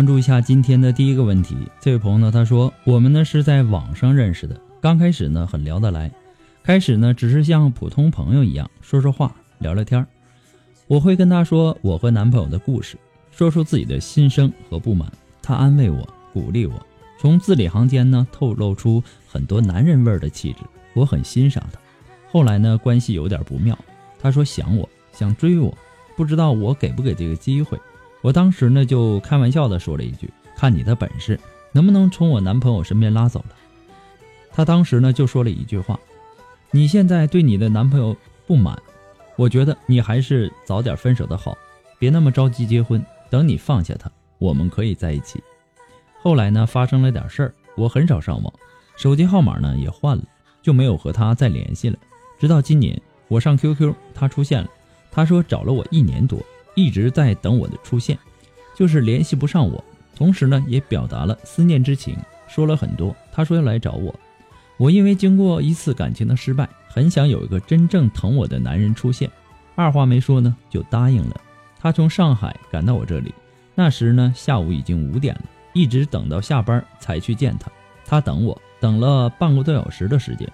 关注一下今天的第一个问题。这位朋友呢，他说我们呢是在网上认识的，刚开始呢很聊得来，开始呢只是像普通朋友一样说说话、聊聊天我会跟他说我和男朋友的故事，说出自己的心声和不满，他安慰我、鼓励我，从字里行间呢透露出很多男人味儿的气质，我很欣赏他。后来呢关系有点不妙，他说想我想追我，不知道我给不给这个机会。我当时呢就开玩笑的说了一句：“看你的本事，能不能从我男朋友身边拉走了？”他当时呢就说了一句话：“你现在对你的男朋友不满，我觉得你还是早点分手的好，别那么着急结婚。等你放下他，我们可以在一起。”后来呢发生了点事儿，我很少上网，手机号码呢也换了，就没有和他再联系了。直到今年我上 QQ，他出现了，他说找了我一年多。一直在等我的出现，就是联系不上我。同时呢，也表达了思念之情，说了很多。他说要来找我，我因为经过一次感情的失败，很想有一个真正疼我的男人出现。二话没说呢，就答应了。他从上海赶到我这里，那时呢下午已经五点了，一直等到下班才去见他。他等我等了半个多小时的时间，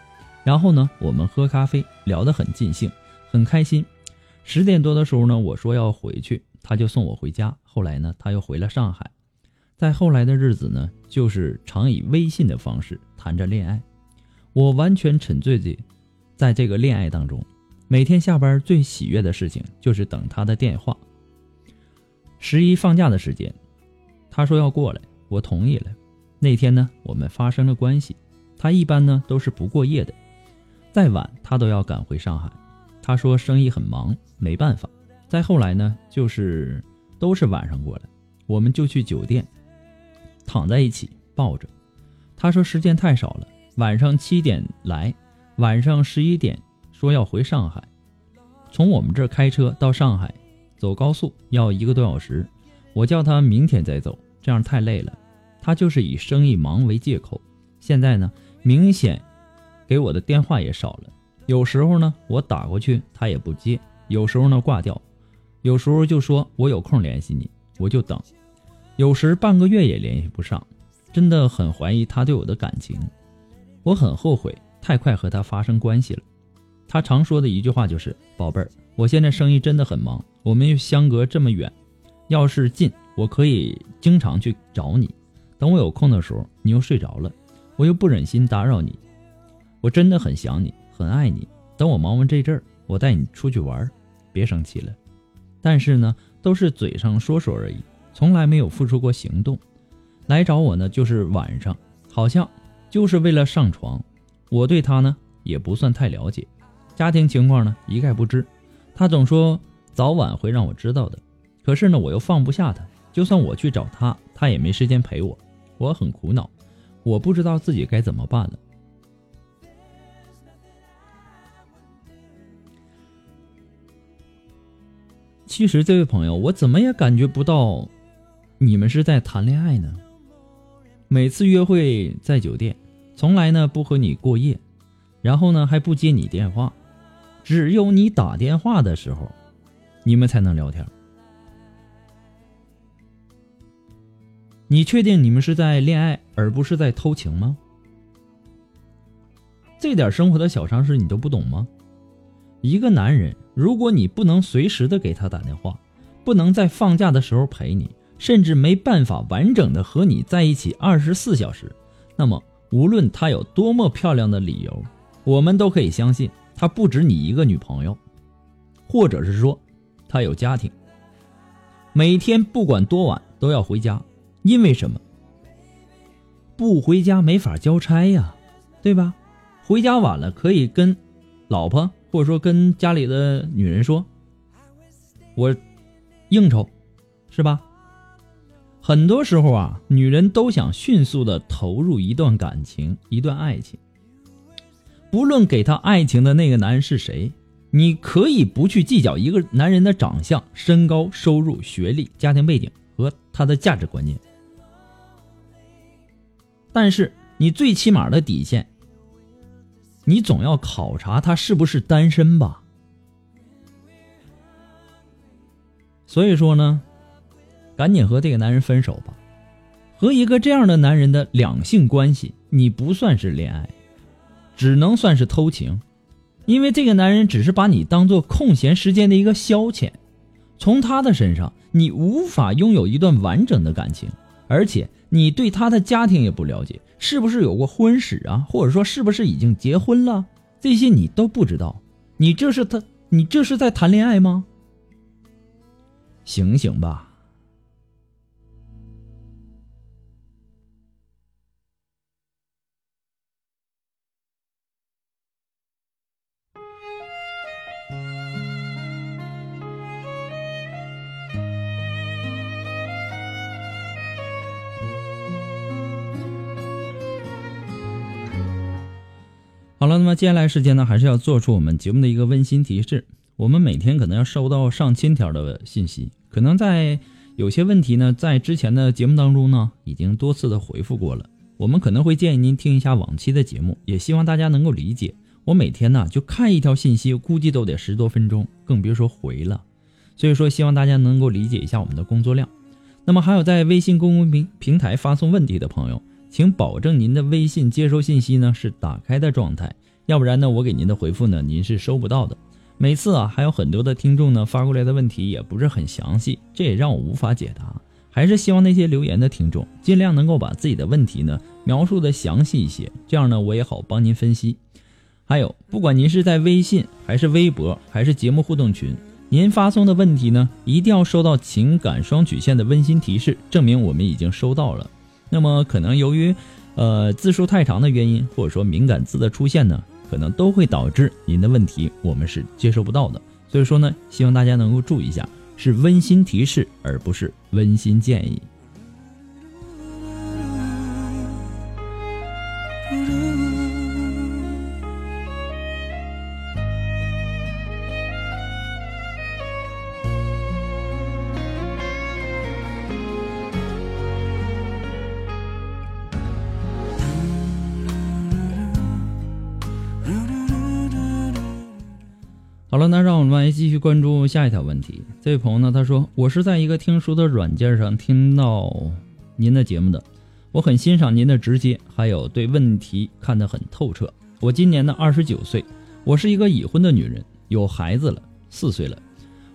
然后呢，我们喝咖啡，聊得很尽兴，很开心。十点多的时候呢，我说要回去，他就送我回家。后来呢，他又回了上海。在后来的日子呢，就是常以微信的方式谈着恋爱。我完全沉醉在在这个恋爱当中，每天下班最喜悦的事情就是等他的电话。十一放假的时间，他说要过来，我同意了。那天呢，我们发生了关系。他一般呢都是不过夜的，再晚他都要赶回上海。他说生意很忙，没办法。再后来呢，就是都是晚上过来，我们就去酒店，躺在一起抱着。他说时间太少了，晚上七点来，晚上十一点说要回上海。从我们这儿开车到上海，走高速要一个多小时。我叫他明天再走，这样太累了。他就是以生意忙为借口。现在呢，明显给我的电话也少了。有时候呢，我打过去他也不接；有时候呢挂掉；有时候就说我有空联系你，我就等；有时半个月也联系不上，真的很怀疑他对我的感情。我很后悔太快和他发生关系了。他常说的一句话就是：“宝贝儿，我现在生意真的很忙，我们又相隔这么远，要是近，我可以经常去找你。等我有空的时候，你又睡着了，我又不忍心打扰你。我真的很想你，很爱你。等我忙完这阵儿，我带你出去玩，别生气了。但是呢，都是嘴上说说而已，从来没有付出过行动。来找我呢，就是晚上，好像就是为了上床。我对他呢，也不算太了解。”家庭情况呢，一概不知。他总说早晚会让我知道的，可是呢，我又放不下他。就算我去找他，他也没时间陪我。我很苦恼，我不知道自己该怎么办了。其实，这位朋友，我怎么也感觉不到你们是在谈恋爱呢？每次约会在酒店，从来呢不和你过夜，然后呢还不接你电话。只有你打电话的时候，你们才能聊天。你确定你们是在恋爱，而不是在偷情吗？这点生活的小常识你都不懂吗？一个男人，如果你不能随时的给他打电话，不能在放假的时候陪你，甚至没办法完整的和你在一起二十四小时，那么无论他有多么漂亮的理由，我们都可以相信。他不止你一个女朋友，或者是说，他有家庭。每天不管多晚都要回家，因为什么？不回家没法交差呀，对吧？回家晚了可以跟老婆或者说跟家里的女人说，我应酬，是吧？很多时候啊，女人都想迅速的投入一段感情，一段爱情。不论给他爱情的那个男人是谁，你可以不去计较一个男人的长相、身高、收入、学历、家庭背景和他的价值观念，但是你最起码的底线，你总要考察他是不是单身吧。所以说呢，赶紧和这个男人分手吧。和一个这样的男人的两性关系，你不算是恋爱。只能算是偷情，因为这个男人只是把你当做空闲时间的一个消遣，从他的身上你无法拥有一段完整的感情，而且你对他的家庭也不了解，是不是有过婚史啊，或者说是不是已经结婚了，这些你都不知道，你这是他，你这是在谈恋爱吗？醒醒吧！好了，那么接下来时间呢，还是要做出我们节目的一个温馨提示。我们每天可能要收到上千条的信息，可能在有些问题呢，在之前的节目当中呢，已经多次的回复过了。我们可能会建议您听一下往期的节目，也希望大家能够理解。我每天呢就看一条信息，估计都得十多分钟，更别说回了。所以说，希望大家能够理解一下我们的工作量。那么还有在微信公共平平台发送问题的朋友。请保证您的微信接收信息呢是打开的状态，要不然呢我给您的回复呢您是收不到的。每次啊还有很多的听众呢发过来的问题也不是很详细，这也让我无法解答。还是希望那些留言的听众尽量能够把自己的问题呢描述的详细一些，这样呢我也好帮您分析。还有，不管您是在微信还是微博还是节目互动群，您发送的问题呢一定要收到情感双曲线的温馨提示，证明我们已经收到了。那么可能由于，呃字数太长的原因，或者说敏感字的出现呢，可能都会导致您的问题我们是接收不到的。所以说呢，希望大家能够注意一下，是温馨提示而不是温馨建议。好了，那让我们来继续关注下一条问题。这位朋友呢，他说：“我是在一个听书的软件上听到您的节目的，我很欣赏您的直接，还有对问题看得很透彻。我今年呢二十九岁，我是一个已婚的女人，有孩子了，四岁了。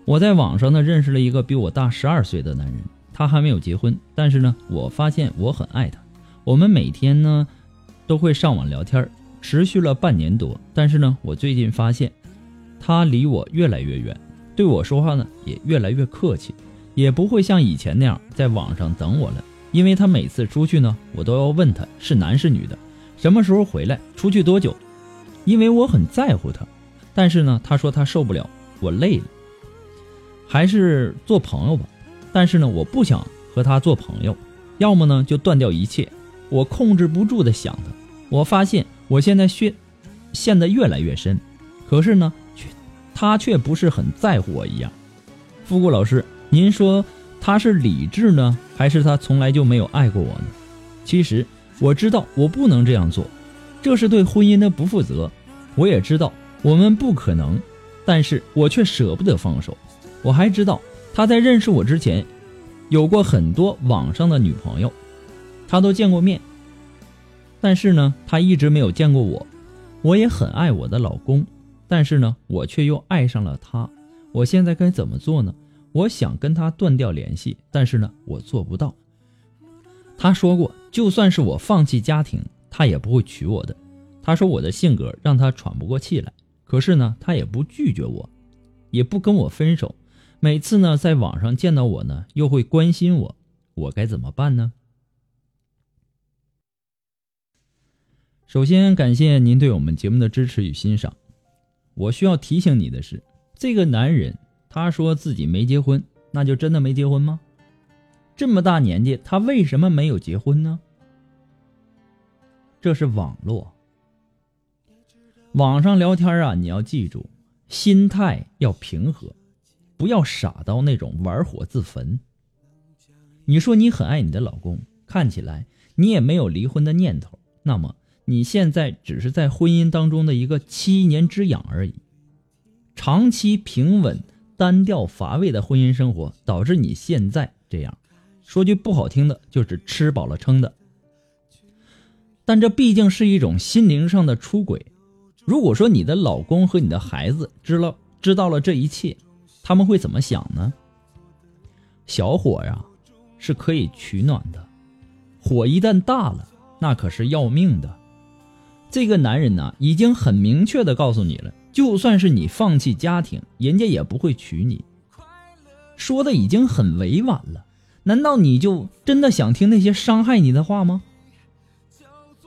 我在网上呢认识了一个比我大十二岁的男人，他还没有结婚，但是呢，我发现我很爱他。我们每天呢都会上网聊天，持续了半年多。但是呢，我最近发现他离我越来越远，对我说话呢也越来越客气，也不会像以前那样在网上等我了。因为他每次出去呢，我都要问他是男是女的，什么时候回来，出去多久。因为我很在乎他，但是呢，他说他受不了，我累了，还是做朋友吧。但是呢，我不想和他做朋友，要么呢就断掉一切。我控制不住的想他，我发现我现在陷陷得越来越深，可是呢，他却不是很在乎我一样。富顾老师，您说他是理智呢，还是他从来就没有爱过我呢？其实我知道我不能这样做。这是对婚姻的不负责，我也知道我们不可能，但是我却舍不得放手。我还知道他在认识我之前，有过很多网上的女朋友，他都见过面，但是呢，他一直没有见过我。我也很爱我的老公，但是呢，我却又爱上了他。我现在该怎么做呢？我想跟他断掉联系，但是呢，我做不到。他说过，就算是我放弃家庭。他也不会娶我的。他说我的性格让他喘不过气来。可是呢，他也不拒绝我，也不跟我分手。每次呢，在网上见到我呢，又会关心我。我该怎么办呢？首先感谢您对我们节目的支持与欣赏。我需要提醒你的是，这个男人他说自己没结婚，那就真的没结婚吗？这么大年纪，他为什么没有结婚呢？这是网络，网上聊天啊，你要记住，心态要平和，不要傻到那种玩火自焚。你说你很爱你的老公，看起来你也没有离婚的念头，那么你现在只是在婚姻当中的一个七年之痒而已。长期平稳、单调、乏味的婚姻生活，导致你现在这样。说句不好听的，就是吃饱了撑的。但这毕竟是一种心灵上的出轨。如果说你的老公和你的孩子知道知道了这一切，他们会怎么想呢？小火呀，是可以取暖的，火一旦大了，那可是要命的。这个男人呢，已经很明确的告诉你了，就算是你放弃家庭，人家也不会娶你。说的已经很委婉了，难道你就真的想听那些伤害你的话吗？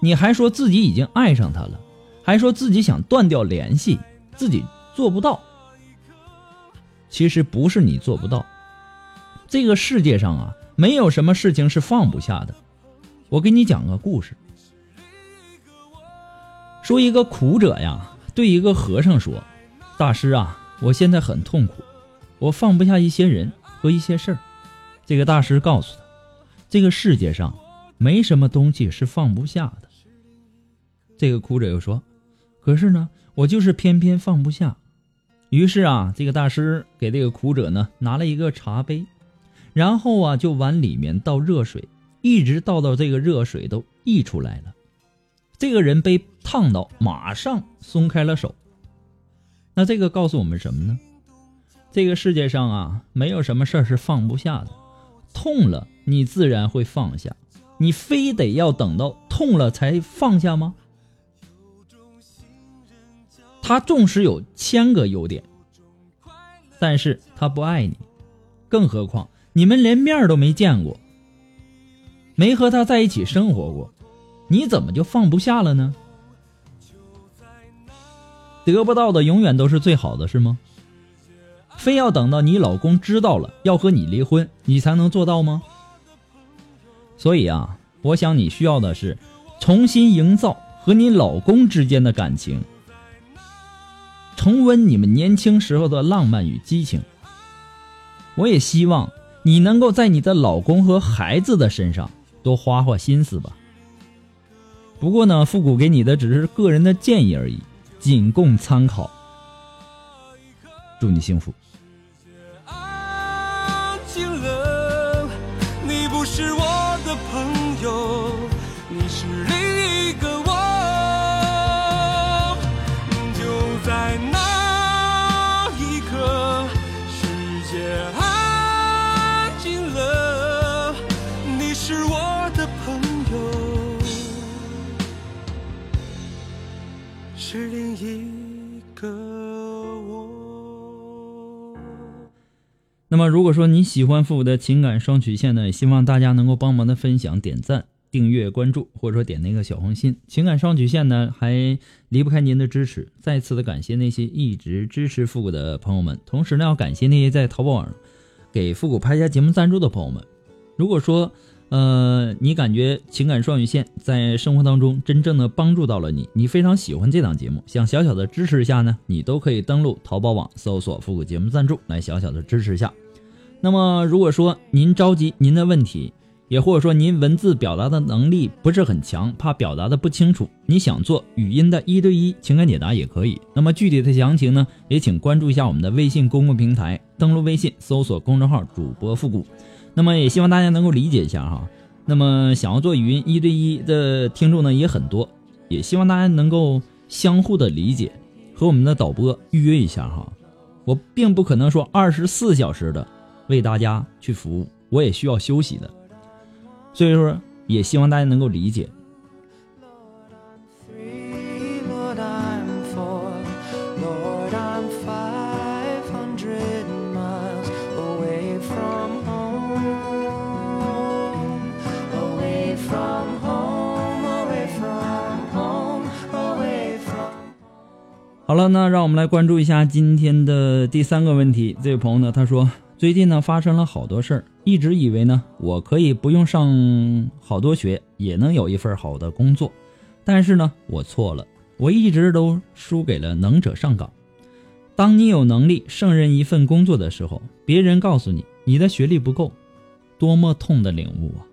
你还说自己已经爱上他了，还说自己想断掉联系，自己做不到。其实不是你做不到，这个世界上啊，没有什么事情是放不下的。我给你讲个故事，说一个苦者呀，对一个和尚说：“大师啊，我现在很痛苦，我放不下一些人和一些事儿。”这个大师告诉他：“这个世界上没什么东西是放不下的。”这个苦者又说：“可是呢，我就是偏偏放不下。”于是啊，这个大师给这个苦者呢拿了一个茶杯，然后啊就往里面倒热水，一直倒到这个热水都溢出来了。这个人被烫到，马上松开了手。那这个告诉我们什么呢？这个世界上啊，没有什么事儿是放不下的。痛了，你自然会放下。你非得要等到痛了才放下吗？他纵使有千个优点，但是他不爱你，更何况你们连面都没见过，没和他在一起生活过，你怎么就放不下了呢？得不到的永远都是最好的，是吗？非要等到你老公知道了要和你离婚，你才能做到吗？所以啊，我想你需要的是重新营造和你老公之间的感情。重温你们年轻时候的浪漫与激情。我也希望你能够在你的老公和孩子的身上多花花心思吧。不过呢，复古给你的只是个人的建议而已，仅供参考。祝你幸福。那么，如果说你喜欢复古的情感双曲线呢，也希望大家能够帮忙的分享、点赞、订阅、关注，或者说点那个小红心。情感双曲线呢，还离不开您的支持。再次的感谢那些一直支持复古的朋友们，同时呢，要感谢那些在淘宝网给复古拍下节目赞助的朋友们。如果说，呃，你感觉情感双语线在生活当中真正的帮助到了你，你非常喜欢这档节目，想小小的支持一下呢，你都可以登录淘宝网搜索“复古节目赞助”来小小的支持一下。那么，如果说您着急您的问题，也或者说您文字表达的能力不是很强，怕表达的不清楚，你想做语音的一对一情感解答也可以。那么具体的详情呢，也请关注一下我们的微信公共平台，登录微信搜索公众号“主播复古”。那么也希望大家能够理解一下哈。那么想要做语音一对一的听众呢也很多，也希望大家能够相互的理解，和我们的导播预约一下哈。我并不可能说二十四小时的为大家去服务，我也需要休息的。所以说，也希望大家能够理解。好了，那让我们来关注一下今天的第三个问题。这位朋友呢，他说最近呢发生了好多事儿，一直以为呢我可以不用上好多学也能有一份好的工作，但是呢我错了，我一直都输给了能者上岗。当你有能力胜任一份工作的时候，别人告诉你你的学历不够，多么痛的领悟啊！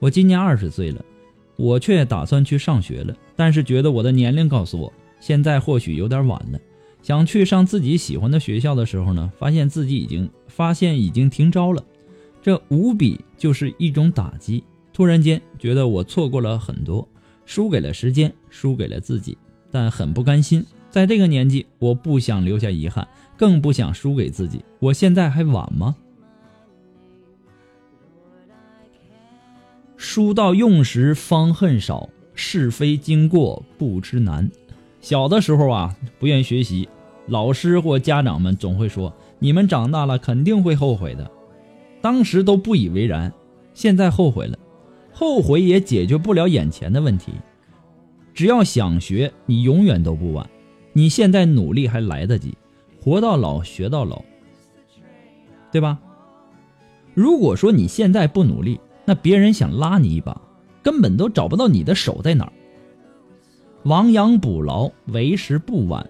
我今年二十岁了，我却打算去上学了，但是觉得我的年龄告诉我。现在或许有点晚了，想去上自己喜欢的学校的时候呢，发现自己已经发现已经停招了，这无比就是一种打击。突然间觉得我错过了很多，输给了时间，输给了自己，但很不甘心。在这个年纪，我不想留下遗憾，更不想输给自己。我现在还晚吗？书到用时方恨少，是非经过不知难。小的时候啊，不愿学习，老师或家长们总会说：“你们长大了肯定会后悔的。”当时都不以为然，现在后悔了，后悔也解决不了眼前的问题。只要想学，你永远都不晚。你现在努力还来得及，活到老学到老，对吧？如果说你现在不努力，那别人想拉你一把，根本都找不到你的手在哪儿。亡羊补牢，为时不晚。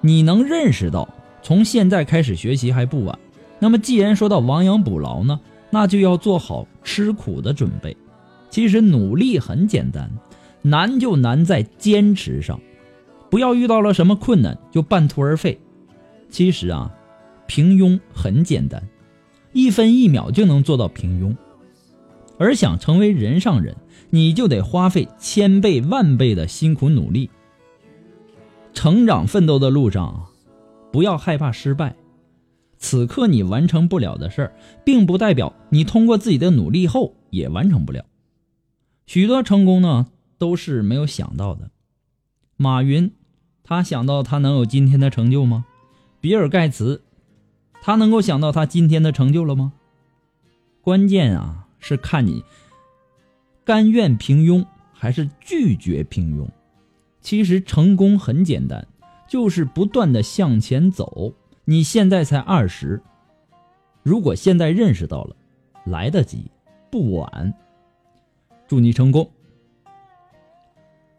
你能认识到，从现在开始学习还不晚。那么，既然说到亡羊补牢呢，那就要做好吃苦的准备。其实努力很简单，难就难在坚持上。不要遇到了什么困难就半途而废。其实啊，平庸很简单，一分一秒就能做到平庸。而想成为人上人。你就得花费千倍万倍的辛苦努力。成长奋斗的路上，不要害怕失败。此刻你完成不了的事儿，并不代表你通过自己的努力后也完成不了。许多成功呢，都是没有想到的。马云，他想到他能有今天的成就吗？比尔盖茨，他能够想到他今天的成就了吗？关键啊，是看你。甘愿平庸还是拒绝平庸？其实成功很简单，就是不断的向前走。你现在才二十，如果现在认识到了，来得及，不晚。祝你成功。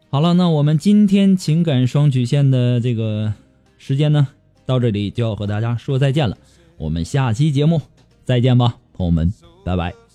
好了，那我们今天情感双曲线的这个时间呢，到这里就要和大家说再见了。我们下期节目再见吧，朋友们，拜拜。